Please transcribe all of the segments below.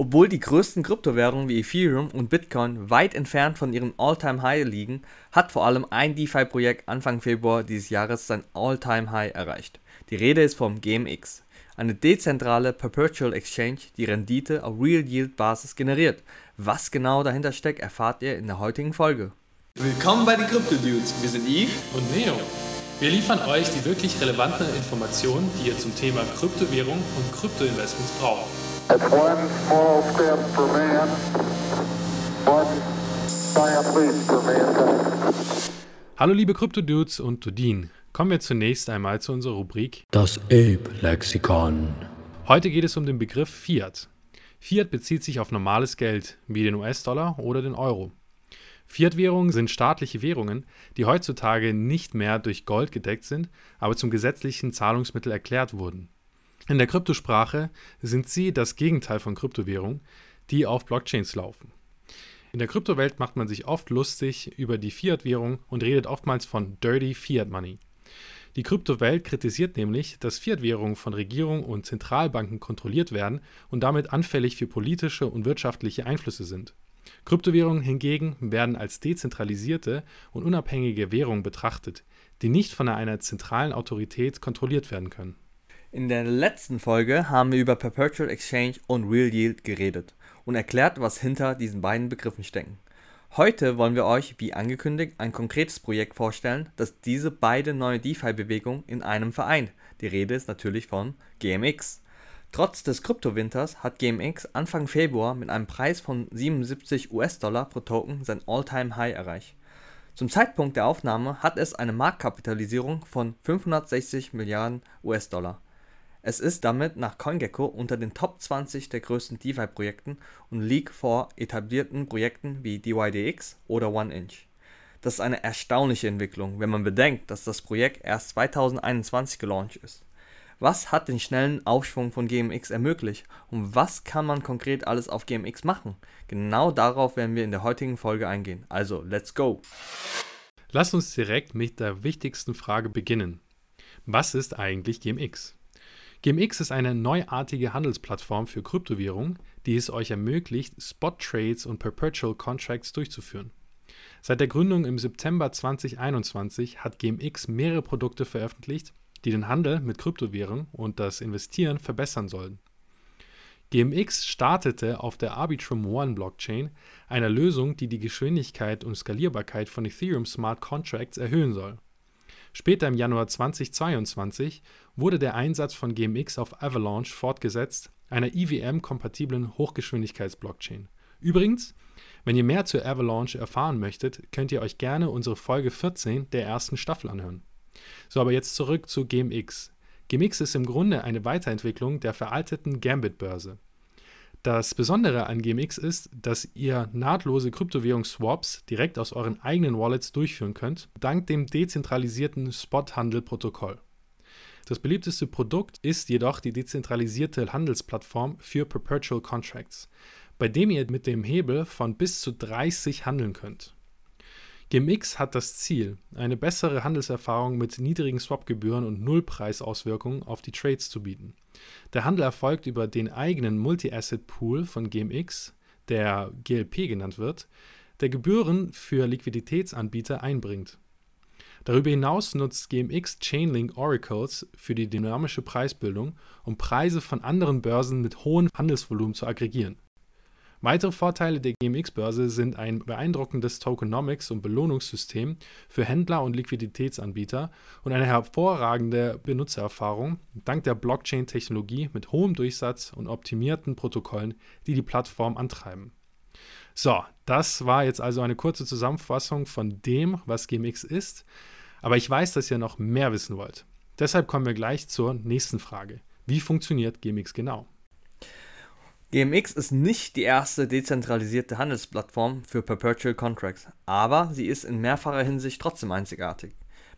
Obwohl die größten Kryptowährungen wie Ethereum und Bitcoin weit entfernt von ihrem All-Time-High liegen, hat vor allem ein DeFi-Projekt Anfang Februar dieses Jahres sein All-Time-High erreicht. Die Rede ist vom GMX, eine dezentrale Perpetual Exchange, die Rendite auf Real-Yield-Basis generiert. Was genau dahinter steckt, erfahrt ihr in der heutigen Folge. Willkommen bei den Crypto Dudes. Wir sind Yves und Neo. Wir liefern euch die wirklich relevanten Informationen, die ihr zum Thema Kryptowährung und Kryptoinvestments braucht. It's one small step for man, one giant leap for mankind. Hallo liebe Krypto-Dudes und Dudin. Kommen wir zunächst einmal zu unserer Rubrik Das Ape-Lexikon. Heute geht es um den Begriff Fiat. Fiat bezieht sich auf normales Geld, wie den US-Dollar oder den Euro. Fiat-Währungen sind staatliche Währungen, die heutzutage nicht mehr durch Gold gedeckt sind, aber zum gesetzlichen Zahlungsmittel erklärt wurden. In der Kryptosprache sind sie das Gegenteil von Kryptowährungen, die auf Blockchains laufen. In der Kryptowelt macht man sich oft lustig über die Fiat-Währung und redet oftmals von Dirty Fiat Money. Die Kryptowelt kritisiert nämlich, dass Fiat-Währungen von Regierungen und Zentralbanken kontrolliert werden und damit anfällig für politische und wirtschaftliche Einflüsse sind. Kryptowährungen hingegen werden als dezentralisierte und unabhängige Währungen betrachtet, die nicht von einer zentralen Autorität kontrolliert werden können. In der letzten Folge haben wir über Perpetual Exchange und Real Yield geredet und erklärt, was hinter diesen beiden Begriffen stecken. Heute wollen wir euch, wie angekündigt, ein konkretes Projekt vorstellen, das diese beiden neue DeFi-Bewegungen in einem vereint. Die Rede ist natürlich von GMX. Trotz des Kryptowinters hat GMX Anfang Februar mit einem Preis von 77 US-Dollar pro Token sein All-Time-High erreicht. Zum Zeitpunkt der Aufnahme hat es eine Marktkapitalisierung von 560 Milliarden US-Dollar. Es ist damit nach CoinGecko unter den Top 20 der größten DeFi-Projekten und liegt vor etablierten Projekten wie DYDX oder OneInch. Das ist eine erstaunliche Entwicklung, wenn man bedenkt, dass das Projekt erst 2021 gelauncht ist. Was hat den schnellen Aufschwung von GMX ermöglicht und was kann man konkret alles auf GMX machen? Genau darauf werden wir in der heutigen Folge eingehen. Also, let's go! Lass uns direkt mit der wichtigsten Frage beginnen. Was ist eigentlich GMX? GMX ist eine neuartige Handelsplattform für Kryptowährungen, die es euch ermöglicht, Spot-Trades und Perpetual Contracts durchzuführen. Seit der Gründung im September 2021 hat GMX mehrere Produkte veröffentlicht, die den Handel mit Kryptowährungen und das Investieren verbessern sollen. GMX startete auf der Arbitrum One Blockchain, einer Lösung, die die Geschwindigkeit und Skalierbarkeit von Ethereum Smart Contracts erhöhen soll. Später im Januar 2022 wurde der Einsatz von GMX auf Avalanche fortgesetzt, einer IWM-kompatiblen Hochgeschwindigkeits-Blockchain. Übrigens, wenn ihr mehr zu Avalanche erfahren möchtet, könnt ihr euch gerne unsere Folge 14 der ersten Staffel anhören. So, aber jetzt zurück zu GMX. GMX ist im Grunde eine Weiterentwicklung der veralteten Gambit-Börse. Das Besondere an GMX ist, dass ihr nahtlose Kryptowährungsswaps direkt aus euren eigenen Wallets durchführen könnt, dank dem dezentralisierten Spot-Handel-Protokoll. Das beliebteste Produkt ist jedoch die dezentralisierte Handelsplattform für Perpetual Contracts, bei dem ihr mit dem Hebel von bis zu 30 handeln könnt. GMX hat das Ziel, eine bessere Handelserfahrung mit niedrigen Swapgebühren und Nullpreisauswirkungen auf die Trades zu bieten. Der Handel erfolgt über den eigenen Multi-Asset-Pool von GMX, der GLP genannt wird, der Gebühren für Liquiditätsanbieter einbringt. Darüber hinaus nutzt GMX Chainlink Oracles für die dynamische Preisbildung, um Preise von anderen Börsen mit hohem Handelsvolumen zu aggregieren. Weitere Vorteile der GMX-Börse sind ein beeindruckendes Tokenomics- und Belohnungssystem für Händler und Liquiditätsanbieter und eine hervorragende Benutzererfahrung dank der Blockchain-Technologie mit hohem Durchsatz und optimierten Protokollen, die die Plattform antreiben. So, das war jetzt also eine kurze Zusammenfassung von dem, was GMX ist, aber ich weiß, dass ihr noch mehr wissen wollt. Deshalb kommen wir gleich zur nächsten Frage. Wie funktioniert GMX genau? GMX ist nicht die erste dezentralisierte Handelsplattform für Perpetual Contracts, aber sie ist in mehrfacher Hinsicht trotzdem einzigartig.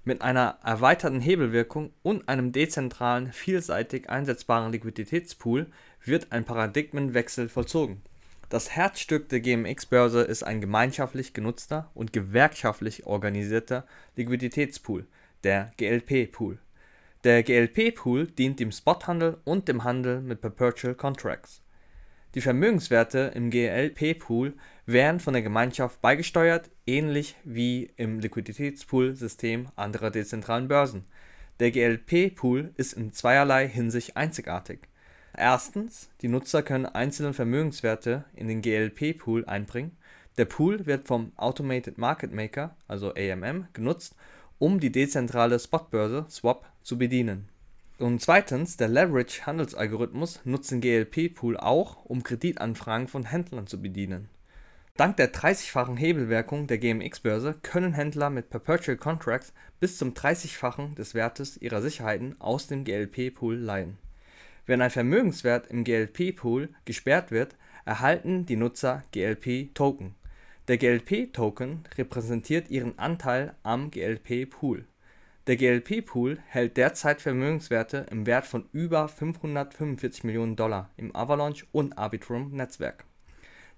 Mit einer erweiterten Hebelwirkung und einem dezentralen, vielseitig einsetzbaren Liquiditätspool wird ein Paradigmenwechsel vollzogen. Das Herzstück der GMX-Börse ist ein gemeinschaftlich genutzter und gewerkschaftlich organisierter Liquiditätspool, der GLP-Pool. Der GLP-Pool dient dem Spothandel und dem Handel mit Perpetual Contracts. Die Vermögenswerte im GLP-Pool werden von der Gemeinschaft beigesteuert, ähnlich wie im Liquiditätspool-System anderer dezentralen Börsen. Der GLP-Pool ist in zweierlei Hinsicht einzigartig. Erstens, die Nutzer können einzelne Vermögenswerte in den GLP-Pool einbringen. Der Pool wird vom Automated Market Maker also (AMM) genutzt, um die dezentrale Spotbörse (Swap) zu bedienen. Und zweitens, der Leverage-Handelsalgorithmus nutzt den GLP-Pool auch, um Kreditanfragen von Händlern zu bedienen. Dank der 30-fachen Hebelwirkung der GMX-Börse können Händler mit Perpetual Contracts bis zum 30-fachen des Wertes ihrer Sicherheiten aus dem GLP-Pool leihen. Wenn ein Vermögenswert im GLP-Pool gesperrt wird, erhalten die Nutzer GLP-Token. Der GLP-Token repräsentiert ihren Anteil am GLP-Pool. Der GLP-Pool hält derzeit Vermögenswerte im Wert von über 545 Millionen Dollar im Avalanche und Arbitrum-Netzwerk.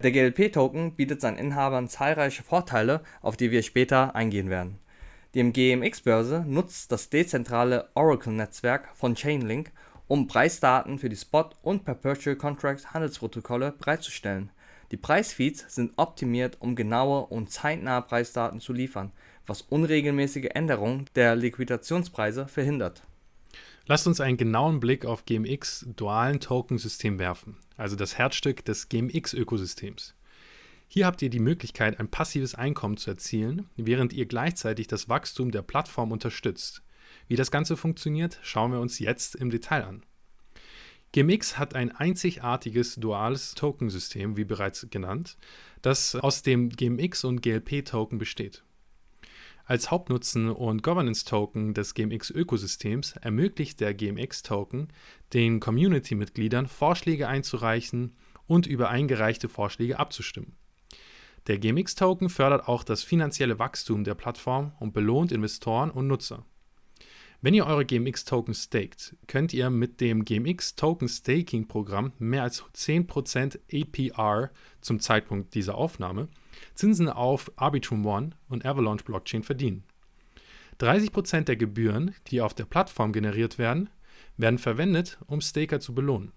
Der GLP-Token bietet seinen Inhabern zahlreiche Vorteile, auf die wir später eingehen werden. Die GMX-Börse nutzt das dezentrale Oracle-Netzwerk von Chainlink, um Preisdaten für die Spot und Perpetual Contract Handelsprotokolle bereitzustellen. Die Preisfeeds sind optimiert, um genaue und zeitnahe Preisdaten zu liefern, was unregelmäßige Änderungen der Liquidationspreise verhindert. Lasst uns einen genauen Blick auf GMX dualen Token-System werfen, also das Herzstück des GMX-Ökosystems. Hier habt ihr die Möglichkeit, ein passives Einkommen zu erzielen, während ihr gleichzeitig das Wachstum der Plattform unterstützt. Wie das Ganze funktioniert, schauen wir uns jetzt im Detail an. GMX hat ein einzigartiges duales Tokensystem, wie bereits genannt, das aus dem GMX und GLP-Token besteht. Als Hauptnutzen und Governance-Token des GMX-Ökosystems ermöglicht der GMX-Token den Community-Mitgliedern Vorschläge einzureichen und über eingereichte Vorschläge abzustimmen. Der GMX-Token fördert auch das finanzielle Wachstum der Plattform und belohnt Investoren und Nutzer. Wenn ihr eure GMX-Token staked, könnt ihr mit dem GMX-Token-Staking-Programm mehr als 10% APR zum Zeitpunkt dieser Aufnahme Zinsen auf Arbitrum One und Avalanche Blockchain verdienen. 30% der Gebühren, die auf der Plattform generiert werden, werden verwendet, um Staker zu belohnen.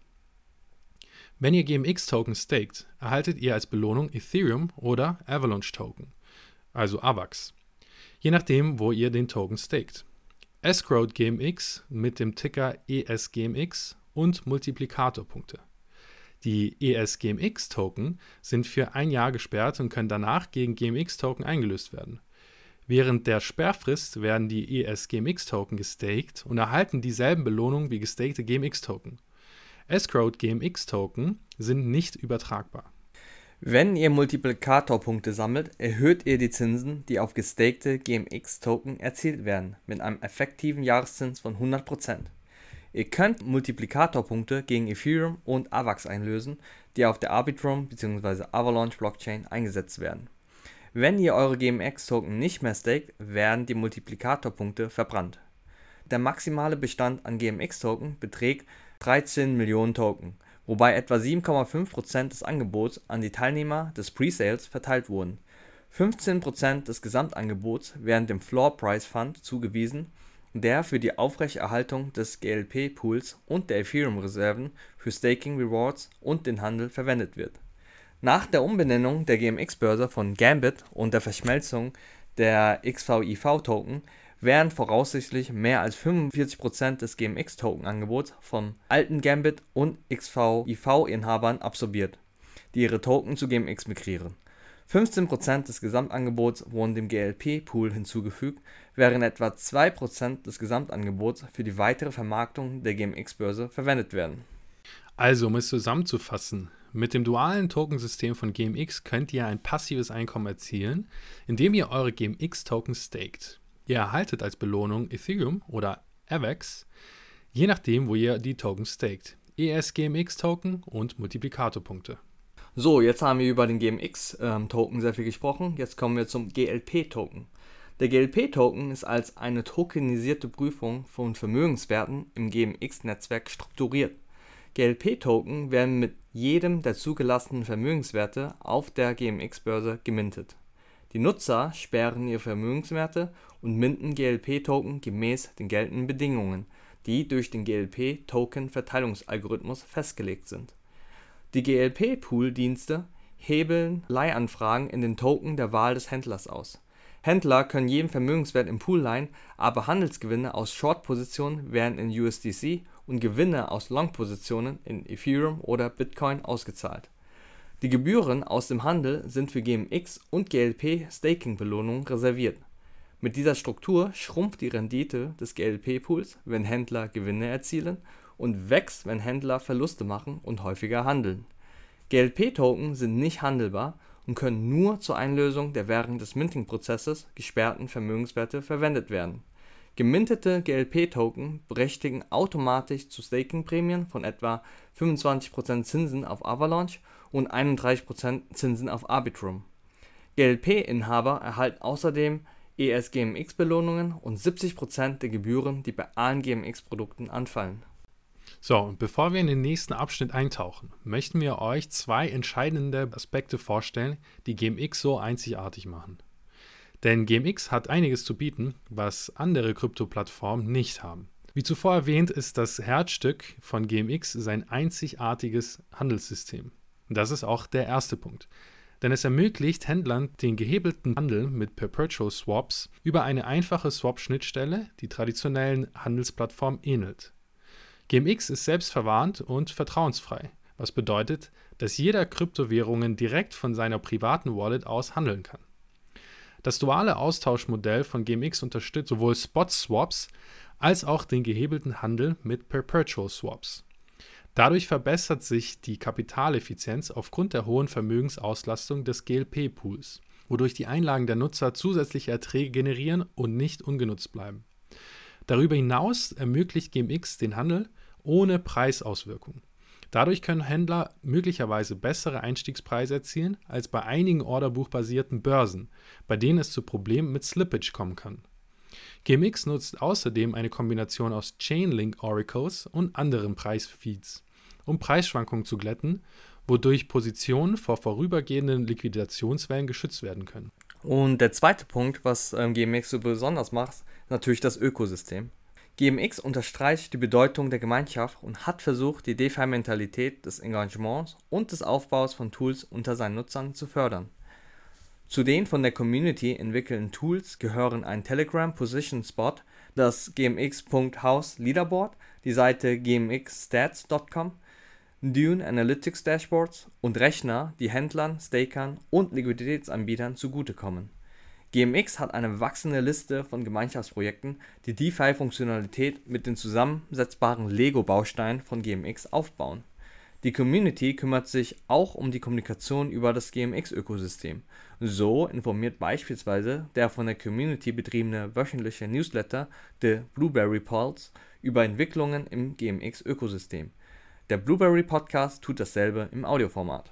Wenn ihr GMX-Token staked, erhaltet ihr als Belohnung Ethereum oder Avalanche-Token, also AVAX, je nachdem, wo ihr den Token staked. Escrowed GMX mit dem Ticker ESGMX und Multiplikatorpunkte. Die ESGMX-Token sind für ein Jahr gesperrt und können danach gegen GMX-Token eingelöst werden. Während der Sperrfrist werden die ESGMX-Token gestaked und erhalten dieselben Belohnungen wie gestakte GMX-Token. Escrowed GMX-Token sind nicht übertragbar. Wenn ihr Multiplikatorpunkte sammelt, erhöht ihr die Zinsen, die auf gestakte GMX-Token erzielt werden, mit einem effektiven Jahreszins von 100%. Ihr könnt Multiplikatorpunkte gegen Ethereum und AVAX einlösen, die auf der Arbitrum bzw. Avalanche Blockchain eingesetzt werden. Wenn ihr eure GMX-Token nicht mehr staked, werden die Multiplikatorpunkte verbrannt. Der maximale Bestand an GMX-Token beträgt 13 Millionen Token wobei etwa 7,5% des Angebots an die Teilnehmer des Presales verteilt wurden. 15% des Gesamtangebots werden dem Floor Price Fund zugewiesen, der für die Aufrechterhaltung des GLP-Pools und der Ethereum-Reserven für Staking Rewards und den Handel verwendet wird. Nach der Umbenennung der GMX-Börse von Gambit und der Verschmelzung der XVIV-Token werden voraussichtlich mehr als 45% des GMX-Token-Angebots von alten Gambit und XVIV-Inhabern absorbiert, die ihre Token zu GMX migrieren. 15% des Gesamtangebots wurden dem GLP-Pool hinzugefügt, während etwa 2% des Gesamtangebots für die weitere Vermarktung der GMX-Börse verwendet werden. Also, um es zusammenzufassen, mit dem dualen Tokensystem von GMX könnt ihr ein passives Einkommen erzielen, indem ihr eure GMX-Tokens staked. Ihr erhaltet als Belohnung Ethereum oder AVAX, je nachdem, wo ihr die Tokens staked. ESGMX-Token und Multiplikatorpunkte. So, jetzt haben wir über den GMX-Token ähm, sehr viel gesprochen. Jetzt kommen wir zum GLP-Token. Der GLP-Token ist als eine tokenisierte Prüfung von Vermögenswerten im GMX-Netzwerk strukturiert. GLP-Token werden mit jedem der zugelassenen Vermögenswerte auf der GMX-Börse gemintet. Die Nutzer sperren ihre Vermögenswerte und minden GLP-Token gemäß den geltenden Bedingungen, die durch den GLP-Token-Verteilungsalgorithmus festgelegt sind. Die GLP-Pool-Dienste hebeln Leihanfragen in den Token der Wahl des Händlers aus. Händler können jeden Vermögenswert im Pool leihen, aber Handelsgewinne aus Short-Positionen werden in USDC und Gewinne aus Long-Positionen in Ethereum oder Bitcoin ausgezahlt. Die Gebühren aus dem Handel sind für GMX und GLP Staking-Belohnungen reserviert. Mit dieser Struktur schrumpft die Rendite des GLP-Pools, wenn Händler Gewinne erzielen, und wächst, wenn Händler Verluste machen und häufiger handeln. GLP-Token sind nicht handelbar und können nur zur Einlösung der während des Minting-Prozesses gesperrten Vermögenswerte verwendet werden. Gemintete GLP-Token berechtigen automatisch zu Staking-Prämien von etwa 25% Zinsen auf Avalanche und 31% Zinsen auf Arbitrum. GLP-Inhaber erhalten außerdem ESGMX-Belohnungen und 70% der Gebühren, die bei allen GMX-Produkten anfallen. So, und bevor wir in den nächsten Abschnitt eintauchen, möchten wir euch zwei entscheidende Aspekte vorstellen, die GMX so einzigartig machen. Denn GMX hat einiges zu bieten, was andere Krypto-Plattformen nicht haben. Wie zuvor erwähnt, ist das Herzstück von GMX sein einzigartiges Handelssystem. Das ist auch der erste Punkt. Denn es ermöglicht Händlern den gehebelten Handel mit Perpetual Swaps über eine einfache Swap-Schnittstelle, die traditionellen Handelsplattformen ähnelt. GMX ist selbstverwarnt und vertrauensfrei, was bedeutet, dass jeder Kryptowährungen direkt von seiner privaten Wallet aus handeln kann. Das duale Austauschmodell von GMX unterstützt sowohl Spot-Swaps als auch den gehebelten Handel mit Perpetual Swaps. Dadurch verbessert sich die Kapitaleffizienz aufgrund der hohen Vermögensauslastung des GLP-Pools, wodurch die Einlagen der Nutzer zusätzliche Erträge generieren und nicht ungenutzt bleiben. Darüber hinaus ermöglicht GMX den Handel ohne Preisauswirkung. Dadurch können Händler möglicherweise bessere Einstiegspreise erzielen als bei einigen orderbuchbasierten Börsen, bei denen es zu Problemen mit Slippage kommen kann. GMX nutzt außerdem eine Kombination aus Chainlink Oracles und anderen Preisfeeds um Preisschwankungen zu glätten, wodurch Positionen vor vorübergehenden Liquidationswellen geschützt werden können. Und der zweite Punkt, was ähm, GMX so besonders macht, ist natürlich das Ökosystem. GMX unterstreicht die Bedeutung der Gemeinschaft und hat versucht, die DeFi-Mentalität des Engagements und des Aufbaus von Tools unter seinen Nutzern zu fördern. Zu den von der Community entwickelten Tools gehören ein Telegram Position Spot, das gmx.house Leaderboard, die Seite gmxstats.com, Dune Analytics Dashboards und Rechner, die Händlern, Stakern und Liquiditätsanbietern zugutekommen. GMX hat eine wachsende Liste von Gemeinschaftsprojekten, die DeFi-Funktionalität mit den zusammensetzbaren Lego-Bausteinen von GMX aufbauen. Die Community kümmert sich auch um die Kommunikation über das GMX-Ökosystem. So informiert beispielsweise der von der Community betriebene wöchentliche Newsletter The Blueberry Pulse über Entwicklungen im GMX-Ökosystem. Der Blueberry Podcast tut dasselbe im Audioformat.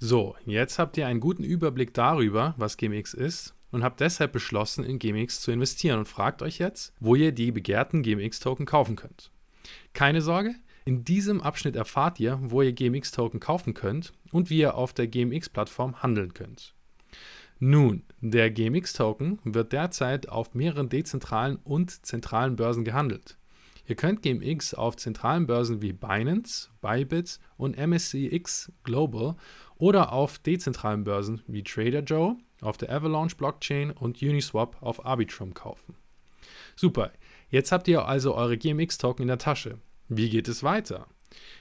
So, jetzt habt ihr einen guten Überblick darüber, was GMX ist und habt deshalb beschlossen, in GMX zu investieren und fragt euch jetzt, wo ihr die begehrten GMX-Token kaufen könnt. Keine Sorge, in diesem Abschnitt erfahrt ihr, wo ihr GMX-Token kaufen könnt und wie ihr auf der GMX-Plattform handeln könnt. Nun, der GMX-Token wird derzeit auf mehreren dezentralen und zentralen Börsen gehandelt. Ihr könnt GMX auf zentralen Börsen wie Binance, Bybit und MSCX Global oder auf dezentralen Börsen wie Trader Joe, auf der Avalanche Blockchain und Uniswap auf Arbitrum kaufen. Super, jetzt habt ihr also eure GMX-Token in der Tasche. Wie geht es weiter?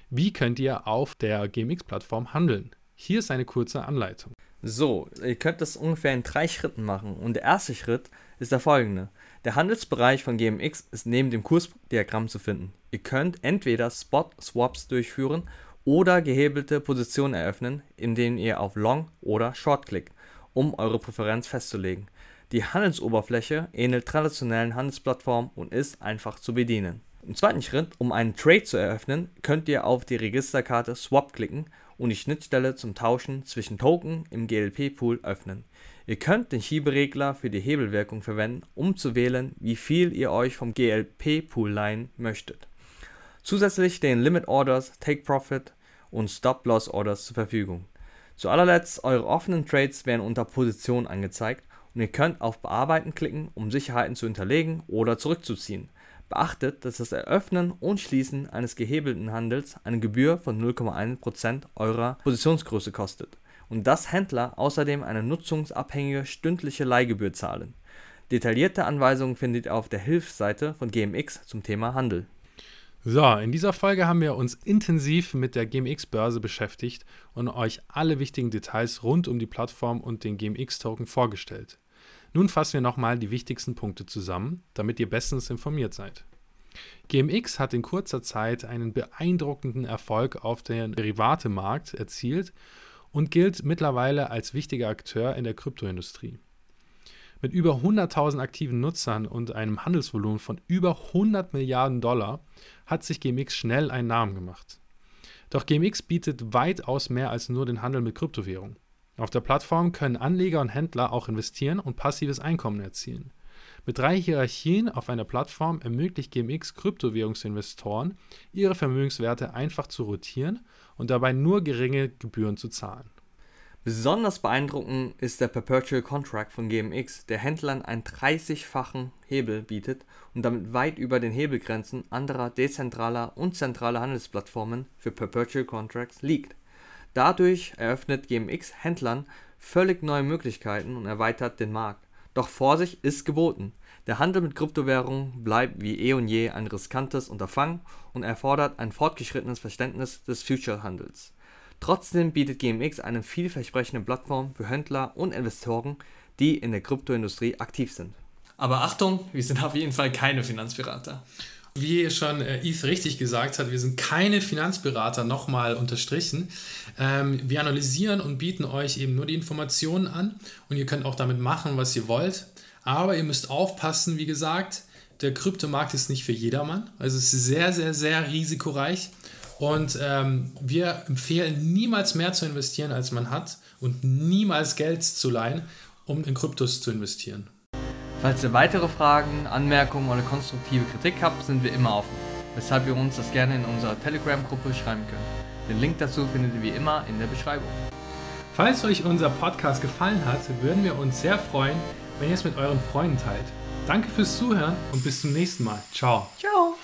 Wie könnt ihr auf der GMX-Plattform handeln? Hier ist eine kurze Anleitung. So, ihr könnt das ungefähr in drei Schritten machen. Und der erste Schritt ist der folgende. Der Handelsbereich von GMX ist neben dem Kursdiagramm zu finden. Ihr könnt entweder Spot-Swaps durchführen oder gehebelte Positionen eröffnen, indem ihr auf Long oder Short klickt, um eure Präferenz festzulegen. Die Handelsoberfläche ähnelt traditionellen Handelsplattformen und ist einfach zu bedienen. Im zweiten Schritt, um einen Trade zu eröffnen, könnt ihr auf die Registerkarte Swap klicken und die Schnittstelle zum Tauschen zwischen Token im GLP-Pool öffnen. Ihr könnt den Schieberegler für die Hebelwirkung verwenden, um zu wählen, wie viel ihr euch vom GLP-Pool leihen möchtet. Zusätzlich stehen Limit Orders, Take Profit und Stop Loss Orders zur Verfügung. Zu allerletzt, eure offenen Trades werden unter Position angezeigt und ihr könnt auf Bearbeiten klicken, um Sicherheiten zu hinterlegen oder zurückzuziehen. Beachtet, dass das Eröffnen und Schließen eines gehebelten Handels eine Gebühr von 0,1% eurer Positionsgröße kostet und dass Händler außerdem eine nutzungsabhängige stündliche Leihgebühr zahlen. Detaillierte Anweisungen findet ihr auf der Hilfsseite von GMX zum Thema Handel. So, in dieser Folge haben wir uns intensiv mit der GMX-Börse beschäftigt und euch alle wichtigen Details rund um die Plattform und den GMX-Token vorgestellt. Nun fassen wir nochmal die wichtigsten Punkte zusammen, damit ihr bestens informiert seid. GMX hat in kurzer Zeit einen beeindruckenden Erfolg auf dem Derivatemarkt erzielt und gilt mittlerweile als wichtiger Akteur in der Kryptoindustrie. Mit über 100.000 aktiven Nutzern und einem Handelsvolumen von über 100 Milliarden Dollar hat sich GMX schnell einen Namen gemacht. Doch GMX bietet weitaus mehr als nur den Handel mit Kryptowährungen. Auf der Plattform können Anleger und Händler auch investieren und passives Einkommen erzielen. Mit drei Hierarchien auf einer Plattform ermöglicht GMX Kryptowährungsinvestoren, ihre Vermögenswerte einfach zu rotieren und dabei nur geringe Gebühren zu zahlen. Besonders beeindruckend ist der Perpetual Contract von GMX, der Händlern einen 30-fachen Hebel bietet und damit weit über den Hebelgrenzen anderer dezentraler und zentraler Handelsplattformen für Perpetual Contracts liegt. Dadurch eröffnet GMX Händlern völlig neue Möglichkeiten und erweitert den Markt. Doch Vorsicht ist geboten. Der Handel mit Kryptowährungen bleibt wie eh und je ein riskantes Unterfangen und erfordert ein fortgeschrittenes Verständnis des Future-Handels. Trotzdem bietet GMX eine vielversprechende Plattform für Händler und Investoren, die in der Kryptoindustrie aktiv sind. Aber Achtung, wir sind auf jeden Fall keine Finanzberater. Wie schon äh, Eve richtig gesagt hat, wir sind keine Finanzberater, nochmal unterstrichen. Ähm, wir analysieren und bieten euch eben nur die Informationen an und ihr könnt auch damit machen, was ihr wollt. Aber ihr müsst aufpassen, wie gesagt, der Kryptomarkt ist nicht für jedermann. Also es ist sehr, sehr, sehr risikoreich. Und ähm, wir empfehlen niemals mehr zu investieren, als man hat und niemals Geld zu leihen, um in Kryptos zu investieren. Falls ihr weitere Fragen, Anmerkungen oder konstruktive Kritik habt, sind wir immer offen, weshalb ihr uns das gerne in unserer Telegram-Gruppe schreiben könnt. Den Link dazu findet ihr wie immer in der Beschreibung. Falls euch unser Podcast gefallen hat, würden wir uns sehr freuen, wenn ihr es mit euren Freunden teilt. Danke fürs Zuhören und bis zum nächsten Mal. Ciao. Ciao!